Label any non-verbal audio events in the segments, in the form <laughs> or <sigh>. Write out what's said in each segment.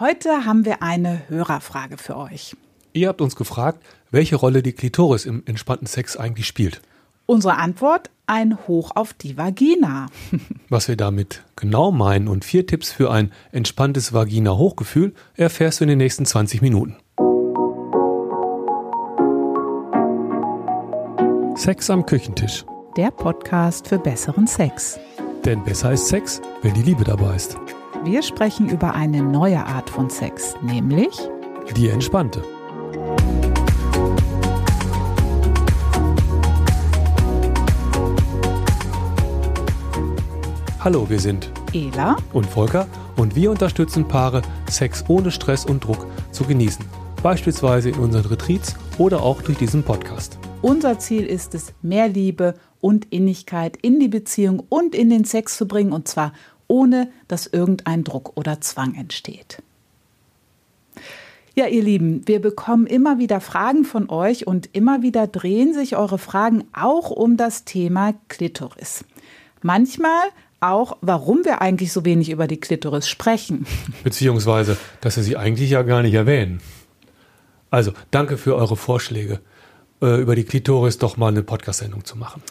Heute haben wir eine Hörerfrage für euch. Ihr habt uns gefragt, welche Rolle die Klitoris im entspannten Sex eigentlich spielt. Unsere Antwort: ein Hoch auf die Vagina. <laughs> Was wir damit genau meinen und vier Tipps für ein entspanntes Vagina-Hochgefühl erfährst du in den nächsten 20 Minuten. Sex am Küchentisch. Der Podcast für besseren Sex. Denn besser ist Sex, wenn die Liebe dabei ist. Wir sprechen über eine neue Art von Sex, nämlich Die entspannte. Hallo, wir sind Ela und Volker und wir unterstützen Paare, Sex ohne Stress und Druck zu genießen. Beispielsweise in unseren Retreats oder auch durch diesen Podcast. Unser Ziel ist es, mehr Liebe und Innigkeit in die Beziehung und in den Sex zu bringen, und zwar ohne dass irgendein Druck oder Zwang entsteht. Ja, ihr Lieben, wir bekommen immer wieder Fragen von euch und immer wieder drehen sich eure Fragen auch um das Thema Klitoris. Manchmal auch, warum wir eigentlich so wenig über die Klitoris sprechen. <laughs> Beziehungsweise, dass wir sie eigentlich ja gar nicht erwähnen. Also, danke für eure Vorschläge, äh, über die Klitoris doch mal eine Podcast-Sendung zu machen.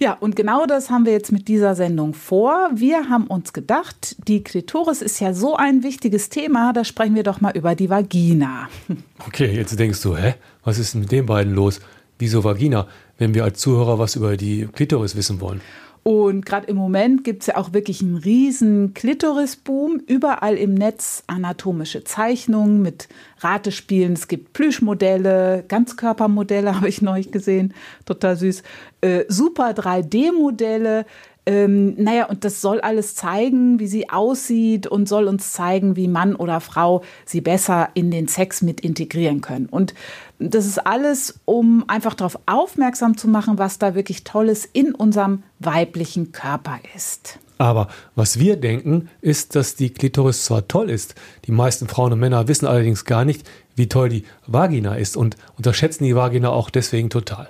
Ja, und genau das haben wir jetzt mit dieser Sendung vor. Wir haben uns gedacht, die Klitoris ist ja so ein wichtiges Thema, da sprechen wir doch mal über die Vagina. <laughs> Okay, jetzt denkst du, hä, was ist denn mit den beiden los? Wieso Vagina, wenn wir als Zuhörer was über die Klitoris wissen wollen? Und gerade im Moment gibt es ja auch wirklich einen riesen Klitorisboom. Überall im Netz anatomische Zeichnungen mit Ratespielen. Es gibt Plüschmodelle, Ganzkörpermodelle <laughs> habe ich neulich gesehen, total süß. Äh, super 3D-Modelle. Ähm, naja, und das soll alles zeigen, wie sie aussieht und soll uns zeigen, wie Mann oder Frau sie besser in den Sex mit integrieren können. Und das ist alles, um einfach darauf aufmerksam zu machen, was da wirklich Tolles in unserem weiblichen Körper ist. Aber was wir denken, ist, dass die Klitoris zwar toll ist, die meisten Frauen und Männer wissen allerdings gar nicht, wie toll die Vagina ist und unterschätzen die Vagina auch deswegen total.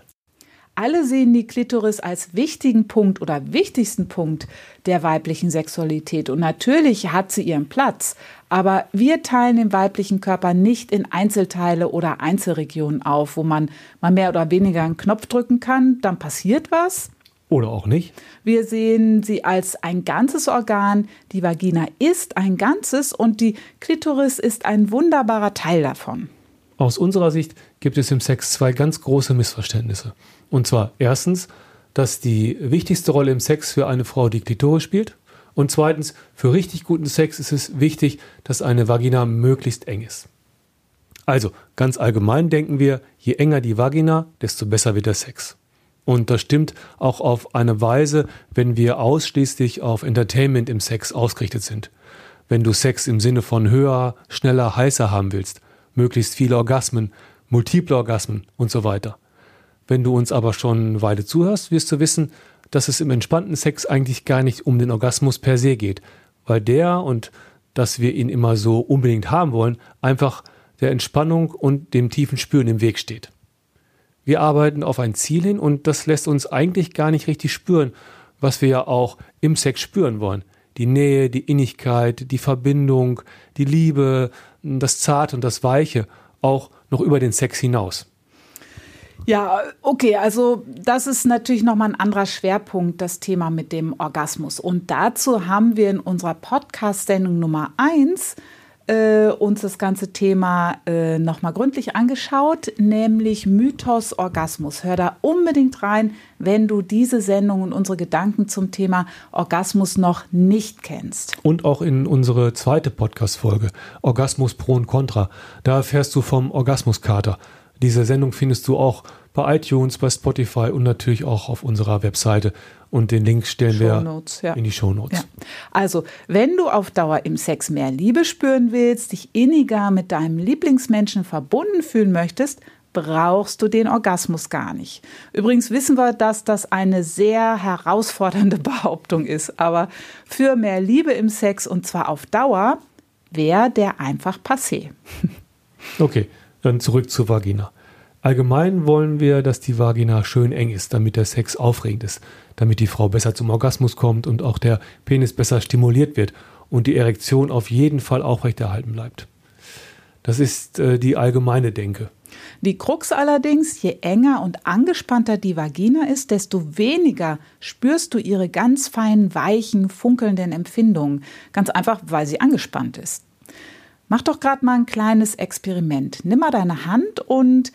Alle sehen die Klitoris als wichtigen Punkt oder wichtigsten Punkt der weiblichen Sexualität. Und natürlich hat sie ihren Platz. Aber wir teilen den weiblichen Körper nicht in Einzelteile oder Einzelregionen auf, wo man mal mehr oder weniger einen Knopf drücken kann, dann passiert was. Oder auch nicht. Wir sehen sie als ein ganzes Organ. Die Vagina ist ein Ganzes und die Klitoris ist ein wunderbarer Teil davon. Aus unserer Sicht gibt es im Sex zwei ganz große Missverständnisse. Und zwar erstens, dass die wichtigste Rolle im Sex für eine Frau die Klitoris spielt. Und zweitens, für richtig guten Sex ist es wichtig, dass eine Vagina möglichst eng ist. Also, ganz allgemein denken wir, je enger die Vagina, desto besser wird der Sex. Und das stimmt auch auf eine Weise, wenn wir ausschließlich auf Entertainment im Sex ausgerichtet sind. Wenn du Sex im Sinne von höher, schneller, heißer haben willst, möglichst viele Orgasmen, multiple Orgasmen und so weiter. Wenn du uns aber schon eine Weile zuhörst, wirst du wissen, dass es im entspannten Sex eigentlich gar nicht um den Orgasmus per se geht, weil der und dass wir ihn immer so unbedingt haben wollen, einfach der Entspannung und dem tiefen Spüren im Weg steht. Wir arbeiten auf ein Ziel hin und das lässt uns eigentlich gar nicht richtig spüren, was wir ja auch im Sex spüren wollen. Die Nähe, die Innigkeit, die Verbindung, die Liebe, das Zarte und das Weiche, auch noch über den Sex hinaus. Ja, okay, also das ist natürlich nochmal ein anderer Schwerpunkt, das Thema mit dem Orgasmus. Und dazu haben wir in unserer Podcast-Sendung Nummer 1 äh, uns das ganze Thema äh, nochmal gründlich angeschaut, nämlich Mythos Orgasmus. Hör da unbedingt rein, wenn du diese Sendung und unsere Gedanken zum Thema Orgasmus noch nicht kennst. Und auch in unsere zweite Podcast-Folge, Orgasmus Pro und Contra. Da erfährst du vom Orgasmuskater. Diese Sendung findest du auch bei iTunes, bei Spotify und natürlich auch auf unserer Webseite. Und den Link stellen Shownotes, wir in die Shownotes. Ja. Also, wenn du auf Dauer im Sex mehr Liebe spüren willst, dich inniger mit deinem Lieblingsmenschen verbunden fühlen möchtest, brauchst du den Orgasmus gar nicht. Übrigens wissen wir, dass das eine sehr herausfordernde <laughs> Behauptung ist, aber für mehr Liebe im Sex und zwar auf Dauer wäre der einfach passé. <laughs> Okay, dann zurück zur Vagina. Allgemein wollen wir, dass die Vagina schön eng ist, damit der Sex aufregend ist, damit die Frau besser zum Orgasmus kommt und auch der Penis besser stimuliert wird und die Erektion auf jeden Fall aufrechterhalten bleibt. Das ist äh, die allgemeine Denke. Die Krux allerdings, je enger und angespannter die Vagina ist, desto weniger spürst du ihre ganz feinen, weichen, funkelnden Empfindungen. Ganz einfach, weil sie angespannt ist. Mach doch gerade mal ein kleines Experiment. Nimm mal deine Hand und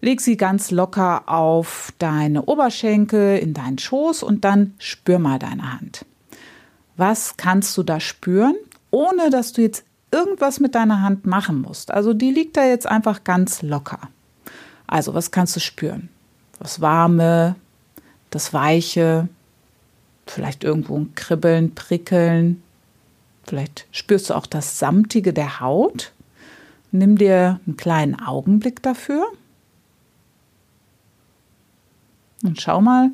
leg sie ganz locker auf deine Oberschenkel, in deinen Schoß und dann spür mal deine Hand. Was kannst du da spüren, ohne dass du jetzt irgendwas mit deiner Hand machen musst? Also die liegt da jetzt einfach ganz locker. Also was kannst du spüren? Das Warme, das Weiche, vielleicht irgendwo ein Kribbeln, Prickeln, Vielleicht spürst du auch das Samtige der Haut. Nimm dir einen kleinen Augenblick dafür und schau mal,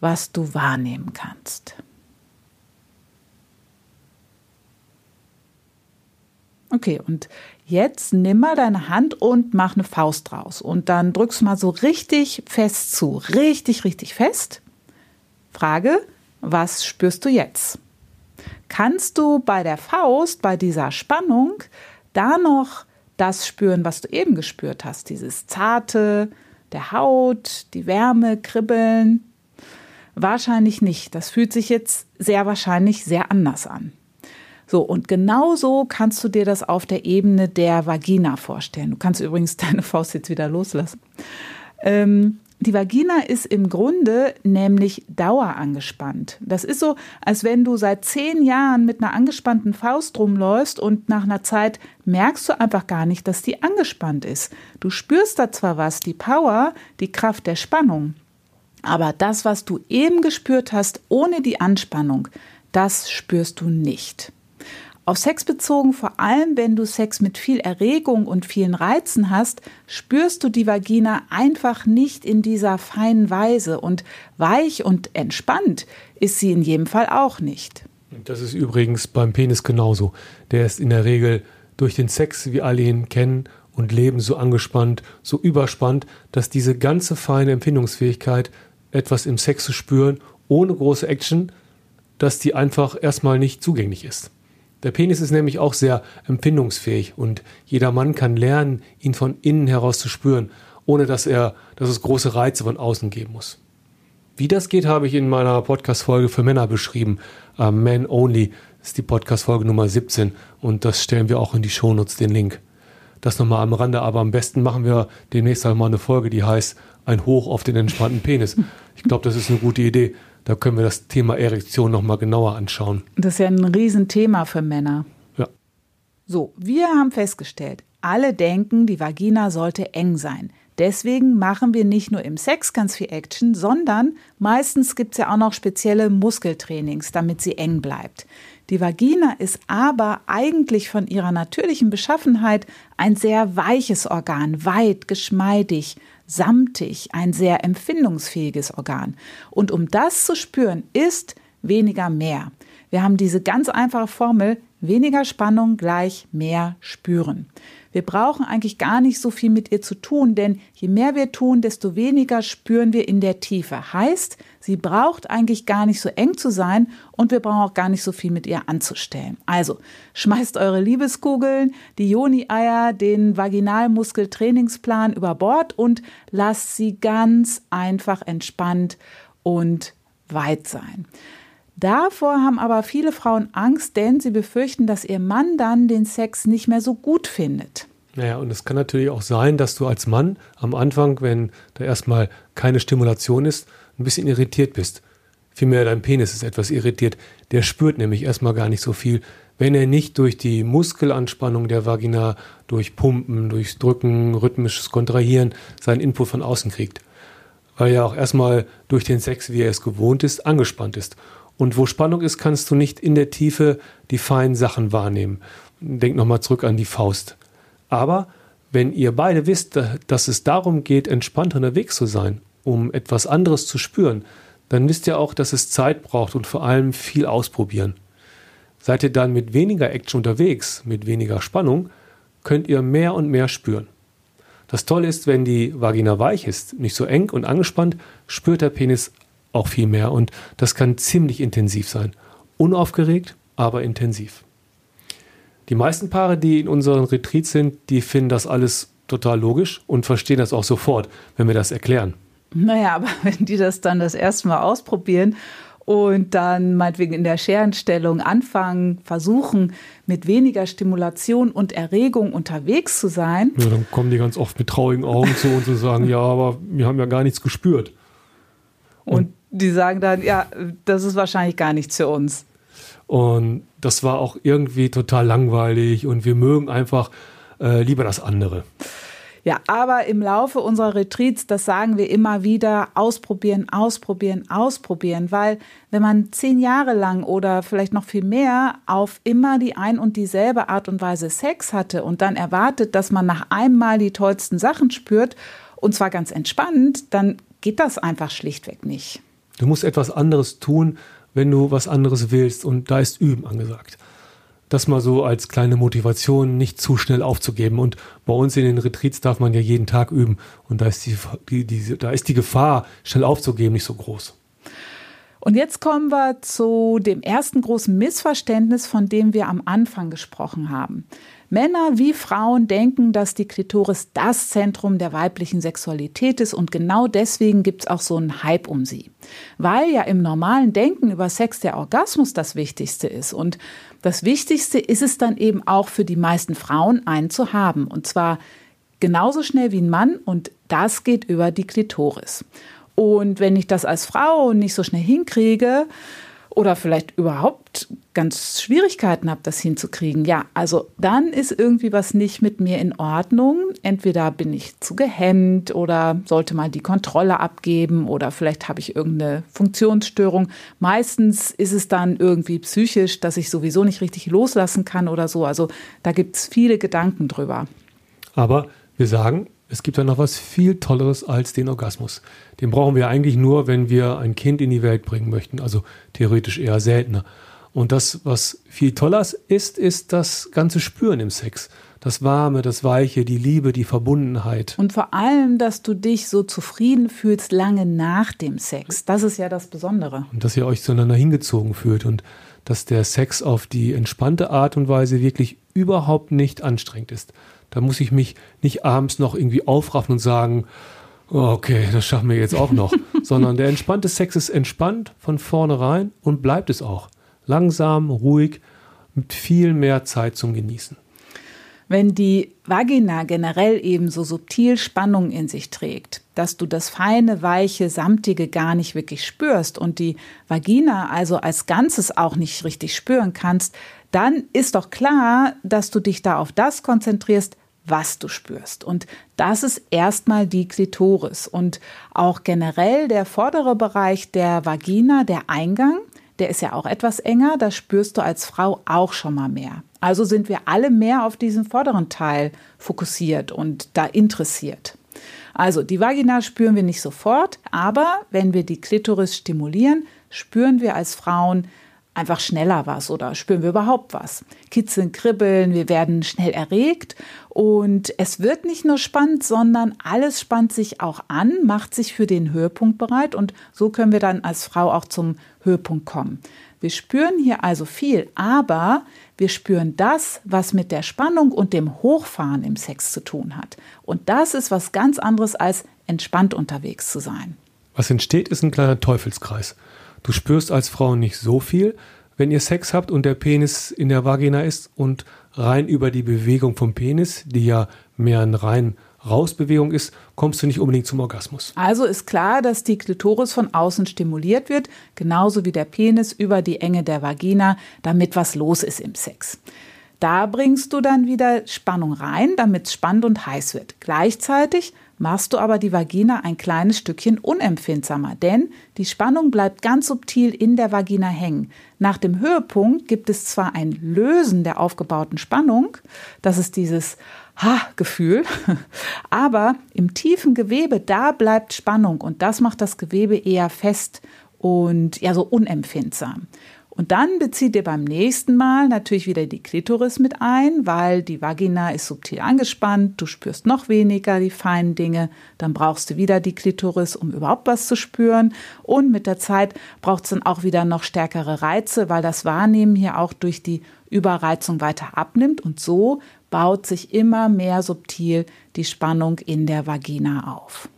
was du wahrnehmen kannst. Okay, und jetzt nimm mal deine Hand und mach eine Faust draus. Und dann drückst du mal so richtig fest zu. Richtig, richtig fest. Frage, was spürst du jetzt? Kannst du bei der Faust, bei dieser Spannung, da noch das spüren, was du eben gespürt hast, dieses zarte, der Haut, die Wärme, Kribbeln? Wahrscheinlich nicht. Das fühlt sich jetzt sehr wahrscheinlich sehr anders an. So, und genauso kannst du dir das auf der Ebene der Vagina vorstellen. Du kannst übrigens <laughs> deine Faust jetzt wieder loslassen. Ähm, die Vagina ist im Grunde nämlich dauerangespannt. Das ist so, als wenn du seit zehn Jahren mit einer angespannten Faust rumläufst und nach einer Zeit merkst du einfach gar nicht, dass die angespannt ist. Du spürst da zwar was, die Power, die Kraft der Spannung, aber das, was du eben gespürt hast, ohne die Anspannung, das spürst du nicht. Auf Sex bezogen, vor allem wenn du Sex mit viel Erregung und vielen Reizen hast, spürst du die Vagina einfach nicht in dieser feinen Weise und weich und entspannt ist sie in jedem Fall auch nicht. Das ist übrigens beim Penis genauso. Der ist in der Regel durch den Sex, wie alle ihn kennen und leben, so angespannt, so überspannt, dass diese ganze feine Empfindungsfähigkeit, etwas im Sex zu spüren, ohne große Action, dass die einfach erstmal nicht zugänglich ist. Der Penis ist nämlich auch sehr empfindungsfähig und jeder Mann kann lernen, ihn von innen heraus zu spüren, ohne dass er, dass es große Reize von außen geben muss. Wie das geht, habe ich in meiner Podcast-Folge für Männer beschrieben. Uh, Man Only ist die Podcast-Folge Nummer 17 und das stellen wir auch in die Shownotes, den Link. Das nochmal am Rande, aber am besten machen wir demnächst einmal eine Folge, die heißt Ein Hoch auf den entspannten Penis. Ich glaube, das ist eine gute Idee. Da können wir das Thema Erektion nochmal genauer anschauen. Das ist ja ein Riesenthema für Männer. Ja. So, wir haben festgestellt, alle denken, die Vagina sollte eng sein. Deswegen machen wir nicht nur im Sex ganz viel Action, sondern meistens gibt es ja auch noch spezielle Muskeltrainings, damit sie eng bleibt. Die Vagina ist aber eigentlich von ihrer natürlichen Beschaffenheit ein sehr weiches Organ, weit, geschmeidig, samtig, ein sehr empfindungsfähiges Organ. Und um das zu spüren, ist weniger mehr. Wir haben diese ganz einfache Formel, weniger Spannung gleich mehr spüren. Wir brauchen eigentlich gar nicht so viel mit ihr zu tun, denn je mehr wir tun, desto weniger spüren wir in der Tiefe. Heißt, sie braucht eigentlich gar nicht so eng zu sein und wir brauchen auch gar nicht so viel mit ihr anzustellen. Also, schmeißt eure Liebeskugeln, die Joni-Eier, den Vaginalmuskeltrainingsplan über Bord und lasst sie ganz einfach entspannt und weit sein. Davor haben aber viele Frauen Angst, denn sie befürchten, dass ihr Mann dann den Sex nicht mehr so gut findet. Naja, und es kann natürlich auch sein, dass du als Mann am Anfang, wenn da erstmal keine Stimulation ist, ein bisschen irritiert bist. Vielmehr dein Penis ist etwas irritiert. Der spürt nämlich erstmal gar nicht so viel, wenn er nicht durch die Muskelanspannung der Vagina, durch Pumpen, durchs Drücken, rhythmisches Kontrahieren seinen Input von außen kriegt. Weil er auch erstmal durch den Sex, wie er es gewohnt ist, angespannt ist. Und wo Spannung ist, kannst du nicht in der Tiefe die feinen Sachen wahrnehmen. Denk nochmal zurück an die Faust. Aber wenn ihr beide wisst, dass es darum geht, entspannt unterwegs zu sein, um etwas anderes zu spüren, dann wisst ihr auch, dass es Zeit braucht und vor allem viel ausprobieren. Seid ihr dann mit weniger Action unterwegs, mit weniger Spannung, könnt ihr mehr und mehr spüren. Das Tolle ist, wenn die Vagina weich ist, nicht so eng und angespannt, spürt der Penis auch viel mehr und das kann ziemlich intensiv sein. Unaufgeregt, aber intensiv. Die meisten Paare, die in unseren Retreats sind, die finden das alles total logisch und verstehen das auch sofort, wenn wir das erklären. Naja, aber <laughs> wenn die das dann das erste Mal ausprobieren und dann meinetwegen in der Scherenstellung anfangen, versuchen, mit weniger Stimulation und Erregung unterwegs zu sein. Ja, dann kommen die ganz oft mit traurigen Augen zu und zu sagen, ja, aber wir haben ja gar nichts gespürt. Und, und die sagen dann, ja, das ist wahrscheinlich gar nichts für uns. Und das war auch irgendwie total langweilig und wir mögen einfach äh, lieber das andere. Ja, aber im Laufe unserer Retreats, das sagen wir immer wieder, ausprobieren, ausprobieren, ausprobieren, weil wenn man zehn Jahre lang oder vielleicht noch viel mehr auf immer die ein und dieselbe Art und Weise Sex hatte und dann erwartet, dass man nach einmal die tollsten Sachen spürt und zwar ganz entspannt, dann geht das einfach schlichtweg nicht. Du musst etwas anderes tun, wenn du was anderes willst und da ist Üben angesagt das mal so als kleine Motivation, nicht zu schnell aufzugeben. Und bei uns in den Retreats darf man ja jeden Tag üben. Und da ist die, die, die, da ist die Gefahr, schnell aufzugeben, nicht so groß. Und jetzt kommen wir zu dem ersten großen Missverständnis, von dem wir am Anfang gesprochen haben. Männer wie Frauen denken, dass die Klitoris das Zentrum der weiblichen Sexualität ist und genau deswegen gibt es auch so einen Hype um sie. Weil ja im normalen Denken über Sex der Orgasmus das Wichtigste ist und das Wichtigste ist es dann eben auch für die meisten Frauen, einen zu haben. Und zwar genauso schnell wie ein Mann und das geht über die Klitoris. Und wenn ich das als Frau nicht so schnell hinkriege, oder vielleicht überhaupt ganz Schwierigkeiten habe, das hinzukriegen, ja, also dann ist irgendwie was nicht mit mir in Ordnung. Entweder bin ich zu gehemmt oder sollte mal die Kontrolle abgeben oder vielleicht habe ich irgendeine Funktionsstörung. Meistens ist es dann irgendwie psychisch, dass ich sowieso nicht richtig loslassen kann oder so. Also da gibt es viele Gedanken drüber. Aber wir sagen, es gibt da noch was viel Tolleres als den Orgasmus. Den brauchen wir eigentlich nur, wenn wir ein Kind in die Welt bringen möchten, also theoretisch eher seltener. Und das, was viel toller ist, ist das ganze Spüren im Sex. Das Warme, das Weiche, die Liebe, die Verbundenheit. Und vor allem, dass du dich so zufrieden fühlst lange nach dem Sex. Das ist ja das Besondere. Und dass ihr euch zueinander hingezogen fühlt und dass der Sex auf die entspannte Art und Weise wirklich überhaupt nicht anstrengend ist. Da muss ich mich nicht abends noch irgendwie aufraffen und sagen, oh, okay, das schaffen wir jetzt auch noch. <laughs> Sondern der entspannte Sex ist entspannt von vornherein und bleibt es auch. Langsam, ruhig, mit viel mehr Zeit zum Genießen. Wenn die Vagina generell eben so subtil Spannung in sich trägt, dass du das feine, weiche, samtige gar nicht wirklich spürst und die Vagina also als Ganzes auch nicht richtig spüren kannst, dann ist doch klar, dass du dich da auf das konzentrierst, was du spürst. Und das ist erstmal die Klitoris und auch generell der vordere Bereich der Vagina, der Eingang, der ist ja auch etwas enger, da spürst du als Frau auch schon mal mehr. Also sind wir alle mehr auf diesen vorderen Teil fokussiert und da interessiert. Also die Vagina spüren wir nicht sofort, aber wenn wir die Klitoris stimulieren, spüren wir als Frauen einfach schneller was oder spüren wir überhaupt was. Kitzeln, kribbeln, wir werden schnell erregt und es wird nicht nur spannend, sondern alles spannt sich auch an, macht sich für den Höhepunkt bereit und so können wir dann als Frau auch zum Höhepunkt kommen. Wir spüren hier also viel, aber wir spüren das, was mit der Spannung und dem Hochfahren im Sex zu tun hat. Und das ist was ganz anderes als entspannt unterwegs zu sein. Was entsteht, ist ein kleiner Teufelskreis. Du spürst als Frau nicht so viel, wenn ihr Sex habt und der Penis in der Vagina ist und rein über die Bewegung vom Penis, die ja mehr ein rein Rausbewegung ist, kommst du nicht unbedingt zum Orgasmus. Also ist klar, dass die Klitoris von außen stimuliert wird, genauso wie der Penis über die Enge der Vagina, damit was los ist im Sex. Da bringst du dann wieder Spannung rein, damit es spannend und heiß wird. Gleichzeitig machst du aber die Vagina ein kleines Stückchen unempfindsamer, denn die Spannung bleibt ganz subtil in der Vagina hängen. Nach dem Höhepunkt gibt es zwar ein Lösen der aufgebauten Spannung, das ist dieses Ha-Gefühl, <laughs> aber im tiefen Gewebe, da bleibt Spannung und das macht das Gewebe eher fest und ja so unempfindsam. Und dann bezieht ihr beim nächsten Mal natürlich wieder die Klitoris mit ein, weil die Vagina ist subtil angespannt, du spürst noch weniger die feinen Dinge, dann brauchst du wieder die Klitoris, um überhaupt was zu spüren. Und mit der Zeit braucht es dann auch wieder noch stärkere Reize, weil das Wahrnehmen hier auch durch die Überreizung weiter abnimmt. Und so baut sich immer mehr subtil die Spannung in der Vagina auf.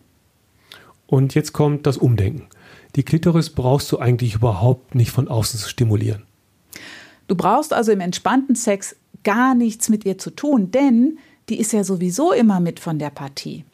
Und jetzt kommt das Umdenken. Die Klitoris brauchst du eigentlich überhaupt nicht von außen zu stimulieren. Du brauchst also im entspannten Sex gar nichts mit ihr zu tun, denn die ist ja sowieso immer mit von der Partie.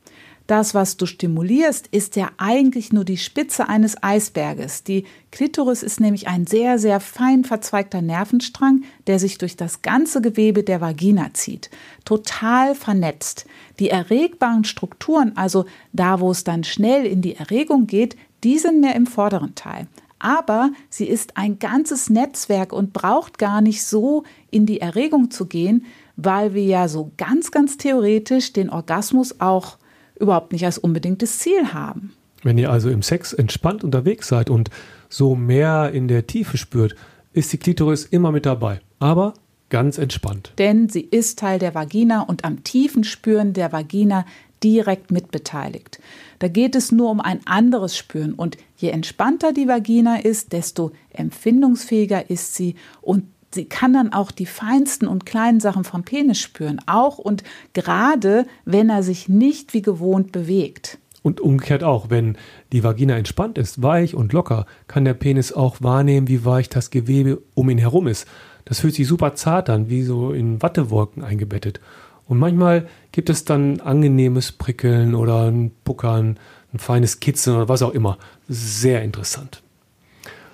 Das, was du stimulierst, ist ja eigentlich nur die Spitze eines Eisberges. Die Klitoris ist nämlich ein sehr, sehr fein verzweigter Nervenstrang, der sich durch das ganze Gewebe der Vagina zieht. Total vernetzt. Die erregbaren Strukturen, also da, wo es dann schnell in die Erregung geht, die sind mehr im vorderen Teil. Aber sie ist ein ganzes Netzwerk und braucht gar nicht so in die Erregung zu gehen, weil wir ja so ganz, ganz theoretisch den Orgasmus auch überhaupt nicht als unbedingtes Ziel haben. Wenn ihr also im Sex entspannt unterwegs seid und so mehr in der Tiefe spürt, ist die Klitoris immer mit dabei. Aber ganz entspannt. Denn sie ist Teil der Vagina und am tiefen Spüren der Vagina direkt mitbeteiligt. Da geht es nur um ein anderes Spüren und je entspannter die Vagina ist, desto empfindungsfähiger ist sie und sie kann dann auch die feinsten und kleinen Sachen vom Penis spüren, auch und gerade wenn er sich nicht wie gewohnt bewegt. Und umgekehrt auch, wenn die Vagina entspannt ist, weich und locker, kann der Penis auch wahrnehmen, wie weich das Gewebe um ihn herum ist. Das fühlt sich super zart an, wie so in Wattewolken eingebettet. Und manchmal gibt es dann angenehmes Prickeln oder ein Puckern, ein feines Kitzeln oder was auch immer. Sehr interessant.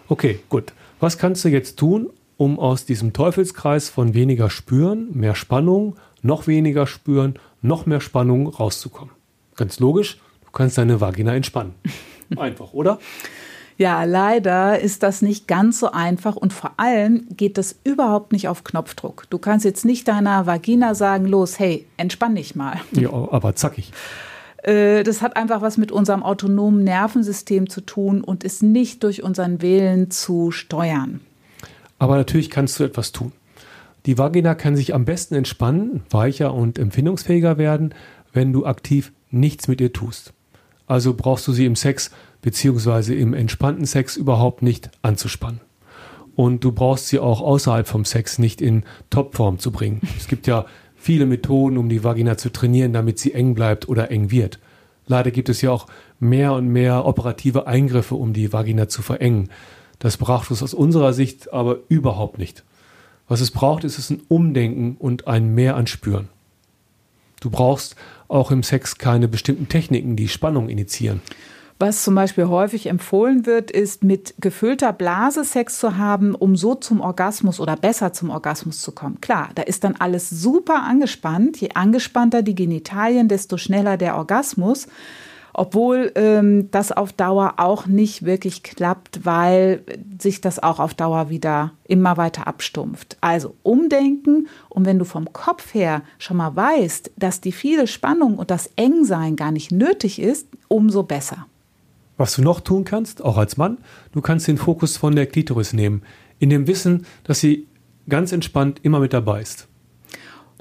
Okay, gut. Was kannst du jetzt tun, um aus diesem Teufelskreis von weniger spüren, mehr Spannung, noch weniger spüren, noch mehr Spannung rauszukommen? Ganz logisch, du kannst deine Vagina entspannen. <laughs> Einfach, oder? Ja, leider ist das nicht ganz so einfach und vor allem geht das überhaupt nicht auf Knopfdruck. Du kannst jetzt nicht deiner Vagina sagen, los, hey, entspann dich mal. Ja, aber zackig. Äh, das hat einfach was mit unserem autonomen Nervensystem zu tun und ist nicht durch unseren Willen zu steuern. Aber natürlich kannst du etwas tun. Die Vagina kann sich am besten entspannen, weicher und empfindungsfähiger werden, wenn du aktiv nichts mit ihr tust. Also brauchst du sie im Sex beziehungsweise im entspannten Sex überhaupt nicht anzuspannen. Und du brauchst sie auch außerhalb vom Sex nicht in Topform zu bringen. <laughs> Es gibt ja viele Methoden, um die Vagina zu trainieren, damit sie eng bleibt oder eng wird. Leider gibt es ja auch mehr und mehr operative Eingriffe, um die Vagina zu verengen. Das braucht es aus unserer Sicht aber überhaupt nicht. Was es braucht, ist es ein Umdenken und ein Mehr an Spüren. Du brauchst auch im Sex keine bestimmten Techniken, die Spannung initiieren. Was zum Beispiel häufig empfohlen wird, ist mit gefüllter Blase Sex zu haben, um so zum Orgasmus oder besser zum Orgasmus zu kommen. Klar, da ist dann alles super angespannt. Je angespannter die Genitalien, desto schneller der Orgasmus. Obwohl ähm, das auf Dauer auch nicht wirklich klappt, weil sich das auch auf Dauer wieder immer weiter abstumpft. Also umdenken und wenn du vom Kopf her schon mal weißt, dass die viele Spannung und das Engsein gar nicht nötig ist, umso besser. Was du noch tun kannst, auch als Mann, du kannst den Fokus von der Klitoris nehmen, in dem Wissen, dass sie ganz entspannt immer mit dabei ist.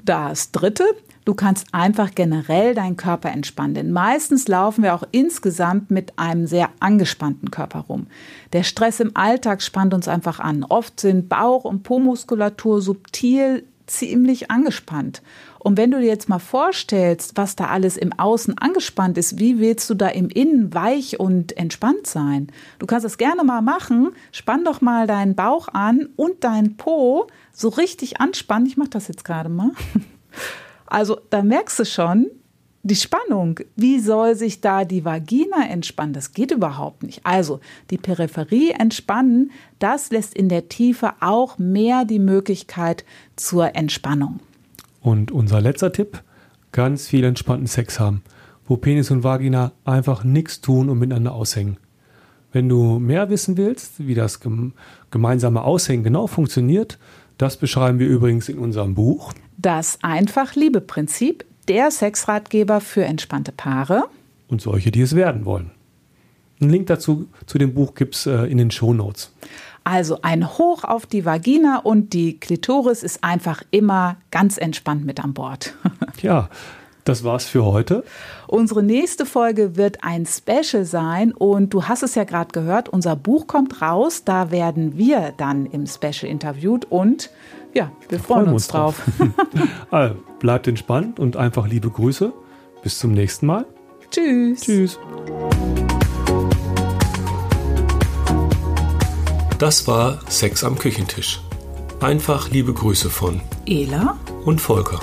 Das dritte, du kannst einfach generell deinen Körper entspannen. Denn meistens laufen wir auch insgesamt mit einem sehr angespannten Körper rum. Der Stress im Alltag spannt uns einfach an. Oft sind Bauch- und Po-Muskulatur subtil ziemlich angespannt. Und wenn du dir jetzt mal vorstellst, was da alles im Außen angespannt ist, wie willst du da im Innen weich und entspannt sein? Du kannst es gerne mal machen. Spann doch mal deinen Bauch an und deinen Po so richtig anspannen. Ich mache das jetzt gerade mal. <laughs> Also da merkst du schon, die Spannung, wie soll sich da die Vagina entspannen? Das geht überhaupt nicht. Also die Peripherie entspannen, das lässt in der Tiefe auch mehr die Möglichkeit zur Entspannung. Und unser letzter Tipp, ganz viel entspannten Sex haben, wo Penis und Vagina einfach nichts tun und miteinander aushängen. Wenn du mehr wissen willst, wie das gemeinsame Aushängen genau funktioniert, das beschreiben wir übrigens in unserem Buch. Das Einfach-Liebe-Prinzip, der Sexratgeber für entspannte Paare. Und solche, die es werden wollen. Einen Link dazu zu dem Buch gibt es äh, in den Show Notes. Also ein Hoch auf die Vagina und die Klitoris ist einfach immer ganz entspannt mit an Bord. <laughs> ja, das war's für heute. Unsere nächste Folge wird ein Special sein und du hast es ja gerade gehört, unser Buch kommt raus, da werden wir dann im Special interviewt und ja, wir freuen, freuen uns, uns drauf. <laughs> <laughs> also, bleibt entspannt und einfach liebe Grüße. Bis zum nächsten Mal. Tschüss. Tschüss. Das war Sex am Küchentisch. Einfach liebe Grüße von Ela und Volker.